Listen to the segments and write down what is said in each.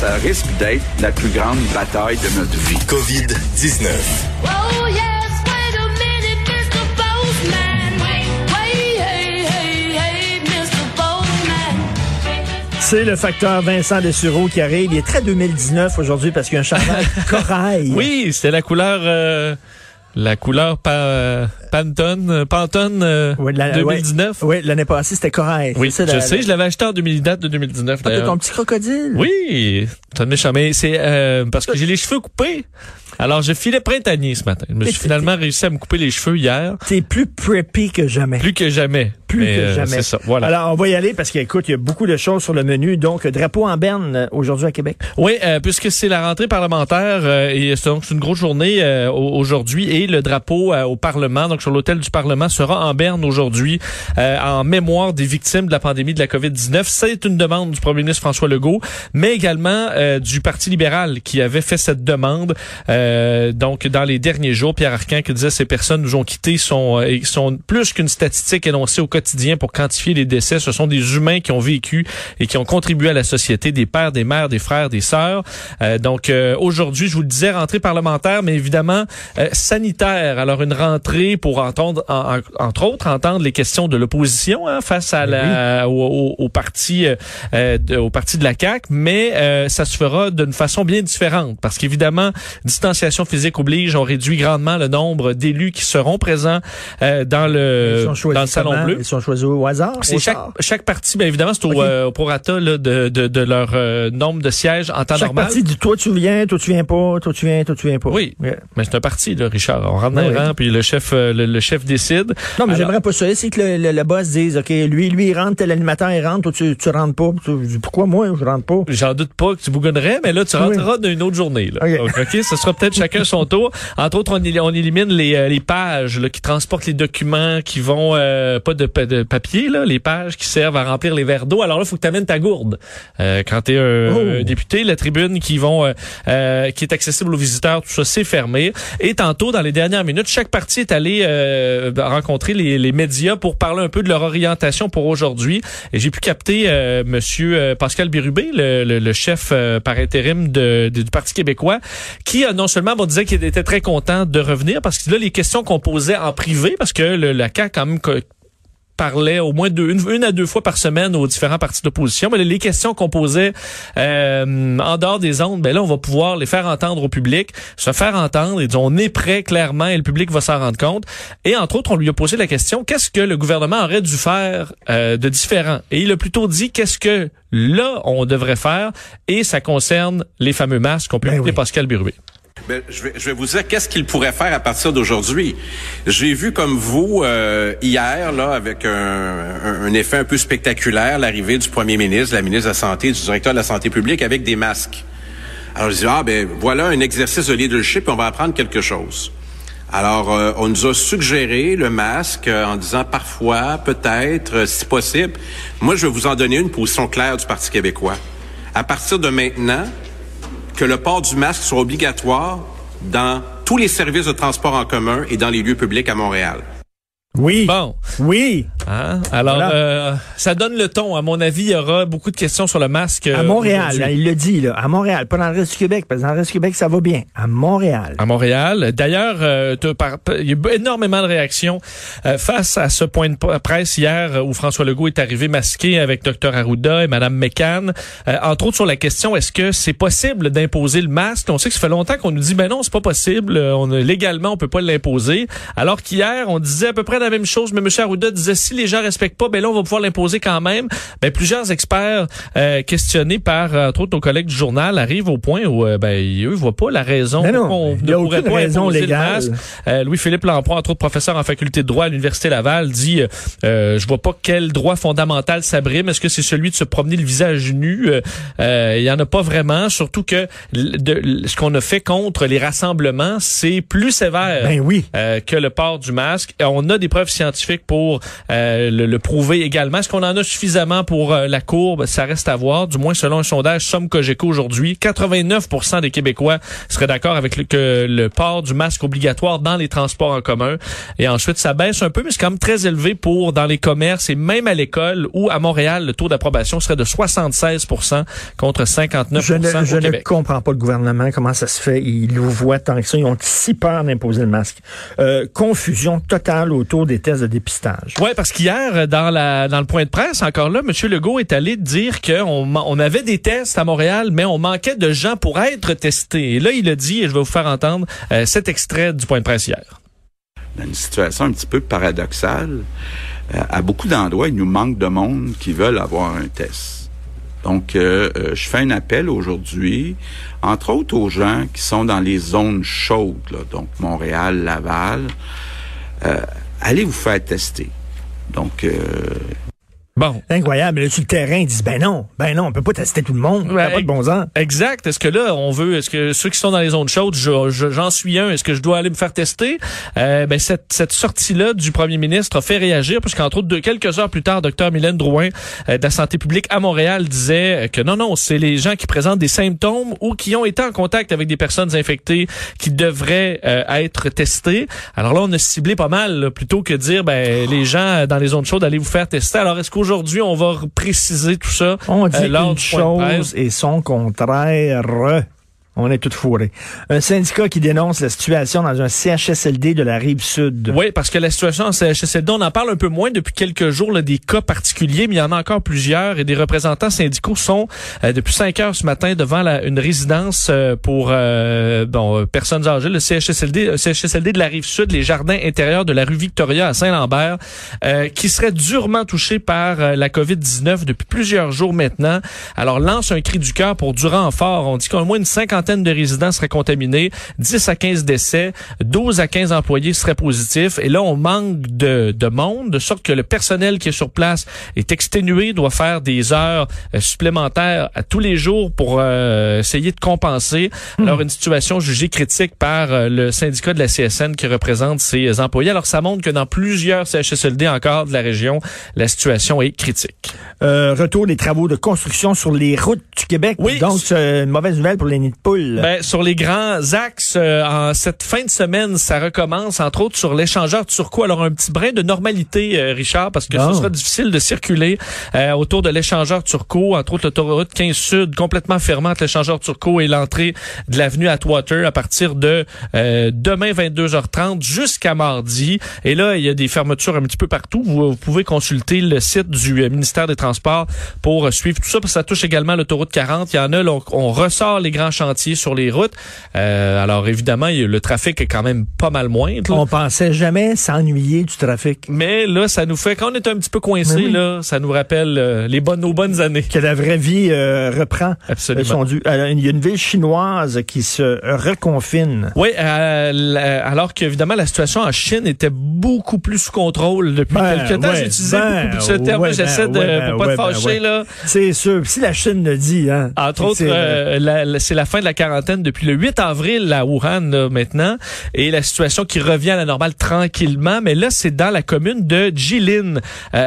ça risque d'être la plus grande bataille de notre vie. COVID-19. Oh yes, wait a minute, Mr. Wait, hey, hey, hey, Mr. C'est le facteur Vincent Dessureau qui arrive. Il est très 2019 aujourd'hui parce qu'il y a un chandail corail. Oui, c'était la couleur euh, la couleur pa, euh, Pantone, euh, Pantone euh, Ouais, la- 2019. Oui, l'année passée, c'était corail. Oui, C'est je ça, la- sais, je l'avais acheté en 2010, de 2019 Ah, t'as d'ailleurs. ton petit crocodile. Oui, de méchant, mais c'est euh, parce que j'ai les cheveux coupés. Alors, je filais printanier ce matin. Je me suis Mais finalement réussi à me couper les cheveux hier, T'es plus preppy que jamais. plus que jamais. Plus Mais, que euh, jamais. C'est ça, voilà. Alors, on va y aller parce qu'écoute, il y a beaucoup de choses sur le menu. Donc, drapeau en berne euh, aujourd'hui à Québec. Oui, euh, puisque c'est la rentrée parlementaire euh, et c'est donc une grosse journée euh, au- aujourd'hui et le drapeau euh, au Parlement, donc sur l'hôtel du Parlement, sera en berne aujourd'hui euh, en mémoire des victimes de la pandémie de la COVID-19. C'est une demande du premier ministre François Legault, mais également euh, du Parti libéral qui avait fait cette demande. Euh, donc dans les derniers jours, Pierre Arcan qui disait ces personnes nous ont quittés sont euh, sont plus qu'une statistique énoncée au quotidien pour quantifier les décès. Ce sont des humains qui ont vécu et qui ont contribué à la société, des pères, des mères, des frères, des sœurs. Donc aujourd'hui, je vous le disais, rentrée parlementaire, mais évidemment euh, sanitaire. Alors une rentrée pour entendre, en- en- entre autres, entendre les questions de l'opposition hein, face à la, au, au- au parti, euh, euh, de- au parti de la CAC, mais euh, ça se fera d'une façon bien différente parce qu'évidemment, distanciation physique oblige, on réduit grandement le nombre d'élus qui seront présents euh, dans le dans le salon comment? bleu. Ils sont choisis au hasard. C'est chaque, sort? chaque parti, bien évidemment, c'est au, Ok. euh, au prorata là, de, de, de leur euh, nombre de sièges en temps Chaque normal. parti dit toi tu viens, toi tu viens pas, toi tu viens, toi tu viens pas. Oui. Yeah. Mais c'est un parti, là, Richard. On rentre dans Oui, les oui. rangs, puis le chef, euh, le, le chef décide. Non, mais Alors- j'aimerais pas ça. C'est que le, le, le boss dise, OK, lui, lui, il rentre, tel animateur, il rentre, toi, tu, tu rentres pas. Tu- dis, pourquoi moi, je rentre pas? J'en doute pas que tu bougonnerais, mais là, tu rentreras d'une autre journée. Là. Ok. Donc, ce sera peut-être chacun son tour. Entre autres, on, on élimine les, euh, les pages là, qui transportent les documents, qui vont, euh, pas de, de papier, là, les pages qui servent à remplir les verres d'eau. Alors là, il faut que tu amènes ta gourde. Euh, quand tu es un, Oh. un député, la tribune qui vont euh, euh, qui est accessible aux visiteurs, tout ça, c'est fermé. Et tantôt, dans les dernières minutes, chaque parti est allé euh, rencontrer les, les médias pour parler un peu de leur orientation pour aujourd'hui. Et j'ai pu capter euh, Monsieur euh, Pascal Bérubé, le, le- le chef euh, par intérim de, de- du Parti québécois, qui non seulement bon, disait qu'il était très content de revenir parce que là, les questions qu'on posait en privé, parce que le, la CAQ quand même parlait au moins deux, une, une à deux fois par semaine aux différents partis d'opposition. Mais les questions qu'on posait euh, en dehors des ondes, ben là, on va pouvoir les faire entendre au public, se faire entendre. Et disons, on est prêt clairement et le public va s'en rendre compte. Et entre autres, on lui a posé la question qu'est-ce que le gouvernement aurait dû faire euh, de différent? Et il a plutôt dit qu'est-ce que là on devrait faire? Et ça concerne les fameux masques. On peut Ben oui. Pascal Bérubé. Ben, je, vais, je vais vous dire qu'est-ce qu'il pourrait faire à partir d'aujourd'hui? J'ai vu comme vous euh, hier là avec un, un- un effet un peu spectaculaire l'arrivée du premier ministre, de la ministre de la santé, du directeur de la santé publique avec des masques. Alors je dis ah ben voilà un exercice de leadership, on va apprendre quelque chose. Alors euh, on nous a suggéré le masque euh, en disant parfois, peut-être, euh, si possible. Moi je vais vous en donner une position claire du Parti québécois. À partir de maintenant, que le port du masque soit obligatoire dans tous les services de transport en commun et dans les lieux publics à Montréal. Oui. Bon. Oui. Hein? Alors, Voilà. euh, ça donne le ton. À mon avis, il y aura beaucoup de questions sur le masque. euh, À Montréal, là, il le dit, là. À Montréal. Pas dans le reste du Québec, parce que dans le reste du Québec, ça va bien. À Montréal. à Montréal. D'ailleurs, euh, il y a eu énormément de réactions euh, face à ce point de presse hier où François Legault est arrivé masqué avec Dr Arruda et Madame McCann. Euh, entre autres sur la question est-ce que c'est possible d'imposer le masque? On sait que ça fait longtemps qu'on nous dit ben non, c'est pas possible. Euh, On légalement on peut pas l'imposer. Alors qu'hier on disait à peu près la même chose, mais M. Arruda disait si les gens respectent pas, ben là on va pouvoir l'imposer quand même. Ben plusieurs experts euh, questionnés par euh, entre autres nos collègues du journal arrivent au point où euh, ben eux voient pas la raison non, on ne pourrait pas raison imposer le légale. masque. Euh, Louis-Philippe Lamproie, entre autres professeur en faculté de droit à l'Université Laval, dit euh, euh, Je vois pas quel droit fondamental s'abrime. Est-ce que c'est celui de se promener le visage nu? Il y en a pas vraiment, surtout que de- ce qu'on a fait contre les rassemblements, c'est plus sévère Ben oui. que le port du masque. Et on a des preuves scientifiques pour euh, le, le prouver également. Est-ce qu'on en a suffisamment pour euh, la courbe? Ça reste à voir. Du moins, selon un sondage Somme Cogeco aujourd'hui, 89 des Québécois seraient d'accord avec le, que le port du masque obligatoire dans les transports en commun. Et ensuite, ça baisse un peu, mais c'est quand même très élevé pour dans les commerces et même à l'école où à Montréal, le taux d'approbation serait de 76 contre 59 Je ne, je au ne Québec. comprends pas le gouvernement, comment ça se fait. Ils nous voient tant que ça. Ils ont si peur d'imposer le masque. Euh, confusion totale autour des tests de dépistage. Ouais, parce qu'hier, dans la dans le point de presse, encore là, M. Legault est allé dire qu'on on avait des tests à Montréal, mais on manquait de gens pour être testés. Et là, il a dit, et je vais vous faire entendre euh, cet extrait du point de presse hier. dans une situation un petit peu paradoxale. Euh, à beaucoup d'endroits, il nous manque de monde qui veulent avoir un test. Donc, euh, euh, je fais un appel aujourd'hui, entre autres aux gens qui sont dans les zones chaudes, là, donc Montréal, Laval. Euh, allez vous faire tester. Donc, euh, Bon. Incroyable. Là, sur le terrain, ils disent, ben non, ben non, on peut pas tester tout le monde. Ouais, pas de bon sens. Exact. Est-ce que là, on veut, est-ce que ceux qui sont dans les zones chaudes, je- je- j'en suis un, est-ce que je dois aller me faire tester? Euh, ben, cette, cette sortie-là du premier ministre a fait réagir, parce qu'entre autres, de, quelques heures plus tard, docteur Mylène Drouin euh, de la santé publique à Montréal disait que non, non, c'est les gens qui présentent des symptômes ou qui ont été en contact avec des personnes infectées qui devraient euh, être testés. Alors là, on a ciblé pas mal, là, plutôt que dire, ben, les gens dans les zones chaudes, allez vous faire tester. Alors, est-ce qu'aujourd'hui, on va préciser tout ça? On dit euh, lors une du point de presse? chose et son contraire. On est tout fourrés. Un syndicat qui dénonce la situation dans un CHSLD de la rive sud. Oui, parce que la situation en CHSLD, on en parle un peu moins depuis quelques jours, là, des cas particuliers, mais il y en a encore plusieurs et des représentants syndicaux sont euh, depuis 5 heures ce matin devant la- une résidence euh, pour euh, bon, euh, personnes âgées, le CHSLD, euh, CHSLD de la rive sud, les jardins intérieurs de la rue Victoria à Saint-Lambert, euh, qui serait durement touché par la COVID-19 depuis plusieurs jours maintenant. Alors lance un cri du cœur pour du renfort. On dit qu'au moins une cinquantaine de résidents seraient contaminés, 10 à 15 décès, 12 à 15 employés seraient positifs. Et là, on manque de, de monde, de sorte que le personnel qui est sur place est exténué, doit faire des heures euh, supplémentaires à tous les jours pour euh, essayer de compenser. Alors, une situation jugée critique par euh, le syndicat de la CSN qui représente ses employés. Alors, ça montre que dans plusieurs CHSLD encore de la région, la situation est critique. Euh, retour des travaux de construction sur les routes du Québec. Oui. Donc, c'est une mauvaise nouvelle pour les Ben, sur les grands axes, euh, en cette fin de semaine, ça recommence, entre autres sur l'échangeur turco. Alors, un petit brin de normalité, euh, Richard, parce que Bon. ce sera difficile de circuler euh, autour de l'échangeur turco, entre autres l'autoroute 15 Sud, complètement fermée entre l'échangeur turco et l'entrée de l'avenue Atwater à partir de euh, demain 22h30 jusqu'à mardi. Et là, il y a des fermetures un petit peu partout. Vous, vous pouvez consulter le site du euh, ministère des Transports pour euh, suivre tout ça, parce que ça touche également l'autoroute 40. Il y en a, là, on, on ressort les grands chantiers sur les routes. Euh, alors, évidemment, le trafic est quand même pas mal moindre. là. On pensait jamais s'ennuyer du trafic. Mais là, ça nous fait, quand on est un petit peu coincé, oui. là, ça nous rappelle euh, les bonnes, nos bonnes années. Que la vraie vie euh, reprend. Absolument. Il y a une ville chinoise qui se reconfine. Oui, la- alors qu'évidemment, la situation en Chine était beaucoup plus sous contrôle depuis Ben, quelques temps. ouais, ben, beaucoup plus ce terme, ouais, j'essaie ben, de, ouais, ben, pour pas te ben, fâcher, là. C'est sûr. Si la Chine le dit, hein. Entre autres, c'est, la- la fin de la quarantaine depuis le 8 avril à Wuhan là, maintenant, et la situation qui revient à la normale tranquillement. Mais là, c'est dans la commune de Jilin, euh,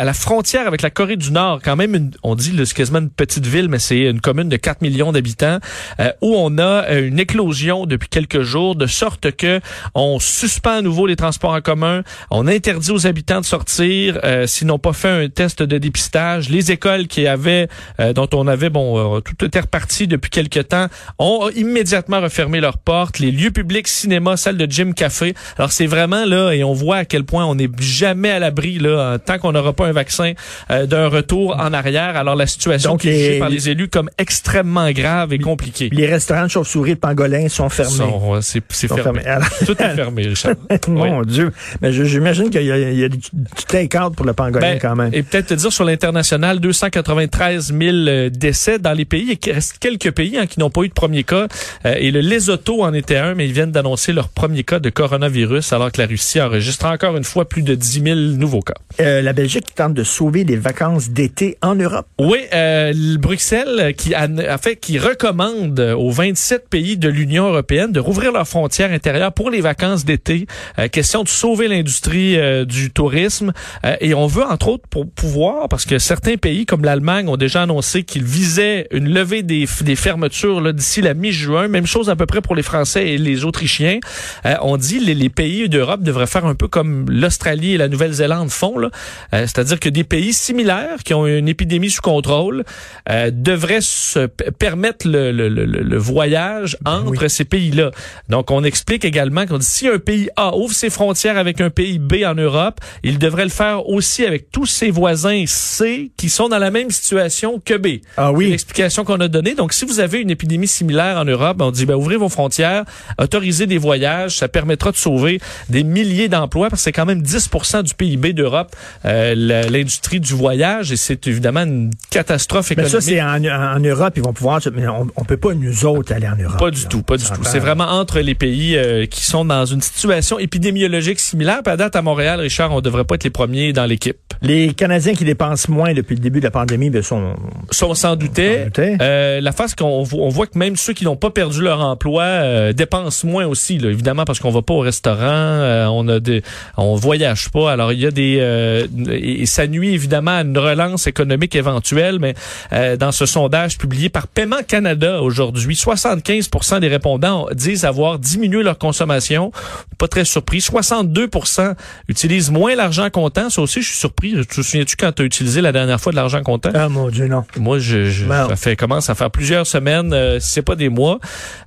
à la frontière avec la Corée du Nord. Quand même, une- on dit c'est quasiment une petite ville, mais c'est une commune de 4 millions d'habitants euh, où on a euh, une éclosion depuis quelques jours, de sorte que on suspend à nouveau les transports en commun, on interdit aux habitants de sortir euh, s'ils n'ont pas fait un test de dépistage. Les écoles qui avaient, euh, dont on avait, bon, euh, tout était reparti depuis quelques temps, ont immédiatement refermé leurs portes. Les lieux publics, cinéma, salles de gym, café. Alors c'est vraiment là, et on voit à quel point on n'est jamais à l'abri là, tant qu'on n'aura pas un vaccin, euh, d'un retour en arrière. Alors la situation Donc, qui est jugée par les élus comme extrêmement grave et compliquée. Les restaurants de chauves-souris de pangolins sont fermés. C'est fermé. Alors- Tout est fermé, Richard. Mon Dieu. Mais j'imagine qu'il y a, il y a du, take-out pour le pangolin Ben, quand même. Et peut-être te dire sur l'international, 293 000 euh, décès dans les pays. Et qu'il reste quelques pays hein, qui n'ont pas eu de premier cas cas. Euh, et le Lesotho en était un, mais ils viennent d'annoncer leur premier cas de coronavirus, alors que la Russie enregistre encore une fois plus de 10 000 nouveaux cas. Euh, la Belgique qui tente de sauver les vacances d'été en Europe. Oui, euh, le Bruxelles qui a, a fait qui recommande aux 27 pays de l'Union européenne de rouvrir leurs frontières intérieures pour les vacances d'été. Question de sauver l'industrie du tourisme et on veut entre autres pour pouvoir parce que certains pays comme l'Allemagne ont déjà annoncé qu'ils visaient une levée des, des fermetures d'ici la mi-juin. Même chose à peu près pour les Français et les Autrichiens. Euh, on dit les, les pays d'Europe devraient faire un peu comme l'Australie et la Nouvelle-Zélande font, là. Euh, c'est-à-dire que des pays similaires qui ont une épidémie sous contrôle euh, devraient se permettre le, le- le- le voyage entre ces pays-là. Donc, on explique également qu'on dit si un pays A ouvre ses frontières avec un pays B en Europe, il devrait le faire aussi avec tous ses voisins C qui sont dans la même situation que B. Ah oui. C'est L'explication qu'on a donnée. Donc, si vous avez une épidémie similaire en Europe, on dit, ben, ouvrez vos frontières, autorisez des voyages, ça permettra de sauver des milliers d'emplois parce que c'est quand même 10% du PIB d'Europe, euh, l'industrie du voyage et c'est évidemment une catastrophe Mais économique. ça, c'est en, en Europe, ils vont pouvoir. Mais on, on peut pas, nous autres, aller en Europe. Pas du là. tout, pas du tout. C'est vraiment entre les pays euh, qui sont dans une situation épidémiologique similaire. Puis à date, à Montréal, Richard, on devrait pas être les premiers dans l'équipe. Les Canadiens qui dépensent moins depuis le début de la pandémie, ben, sont. On s'en. Euh, la face qu'on on voit que même ceux qui n'ont pas perdu leur emploi euh, dépensent moins aussi, là, évidemment parce qu'on va pas au restaurant, euh, on a des, on voyage pas. Alors il y a des euh, et, ça nuit évidemment à une relance économique éventuelle, mais euh, dans ce sondage publié par Paiement Canada aujourd'hui, 75% des répondants disent avoir diminué leur consommation. Pas très surpris. 62% utilisent moins l'argent comptant. Ça aussi, je suis surpris. Tu te souviens-tu quand tu as utilisé la dernière fois de l'argent comptant? Ah, mon Dieu, non. Moi, je, je ça fait commence à faire plusieurs semaines, euh, c'est pas des mois.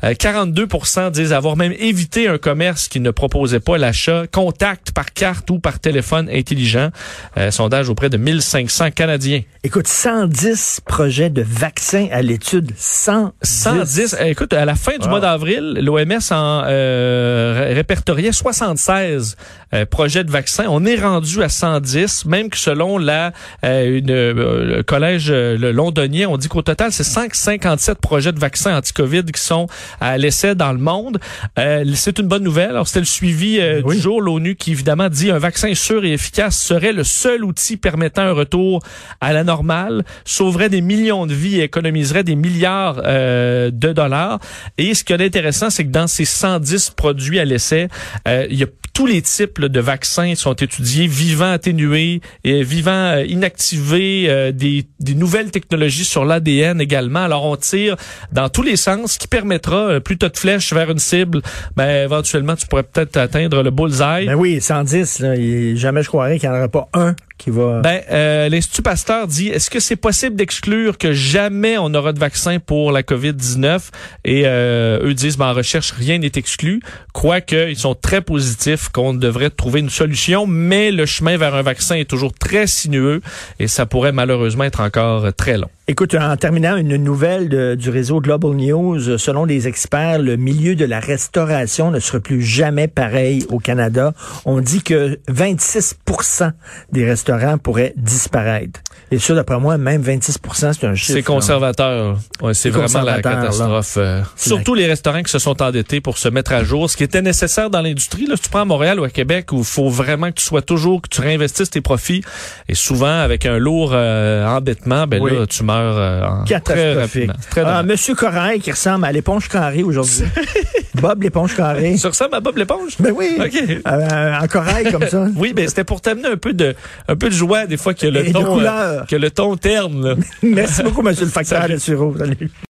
Euh, 42 disent avoir même évité un commerce qui ne proposait pas l'achat contact par carte ou par téléphone intelligent. Euh, sondage auprès de 1500 Canadiens. Écoute, 110 projets de vaccins à l'étude. 110. 110. euh, écoute, à la fin du Wow. mois d'avril, l'OMS en euh, ré- répertoriait 76 euh, projets de vaccins. On est rendu à 110, même que selon la une, le collège londonien, on dit qu'au total, c'est 557 projets de vaccins anti-Covid qui sont à l'essai dans le monde. Euh, c'est une bonne nouvelle. Alors, c'était le suivi euh, Oui. du jour. L'ONU qui, évidemment, dit un vaccin sûr et efficace serait le seul outil permettant un retour à la normale, sauverait des millions de vies et économiserait des milliards euh, de dollars. Et ce qui est intéressant, c'est que dans ces 110 produits à l'essai, il y a tous les types là, de vaccins sont étudiés, vivants atténués, et vivants euh, inactivés, euh, des, des nouvelles technologies sur l'ADN également. Alors on tire dans tous les sens, ce qui permettra, euh, plus as de flèches vers une cible, ben éventuellement tu pourrais peut-être atteindre le bullseye. Ben oui, 110, là, et jamais je croirais qu'il n'y en aurait pas un qui va. Ben, euh, l'Institut Pasteur dit, est-ce que c'est possible d'exclure que jamais on aura de vaccin pour la COVID-19? Et euh, eux disent, ben, en recherche, rien n'est exclu. Quoique, ils sont très positifs qu'on devrait trouver une solution, mais le chemin vers un vaccin est toujours très sinueux et ça pourrait malheureusement être encore très long. Écoute, en terminant, une nouvelle de- du réseau Global News. Selon les experts, le milieu de la restauration ne sera plus jamais pareil au Canada. On dit que 26% des restaurants pourraient disparaître. Et ça, d'après moi, même 26% c'est un chiffre. C'est conservateur. Ouais, c'est vraiment la catastrophe. euh, surtout les restaurants qui se sont endettés pour se mettre à jour, ce qui était nécessaire dans l'industrie. Là, si tu prends à Montréal ou à Québec, où il faut vraiment que tu sois toujours, que tu réinvestisses tes profits, et souvent avec un lourd euh, endettement, ben Oui. là, tu meurs euh, en- très Catastrophique. Très Ah. Monsieur Corail qui ressemble à l'éponge carrée aujourd'hui. Bob l'éponge carrée. Sur ça, ma Bob l'éponge? Ben oui. OK. Euh, en corail comme ça. Oui, ben c'était pour t'amener un peu de un peu de joie des fois que le Et ton euh, que le ton terne. Merci beaucoup, Monsieur le facteur de. Salut.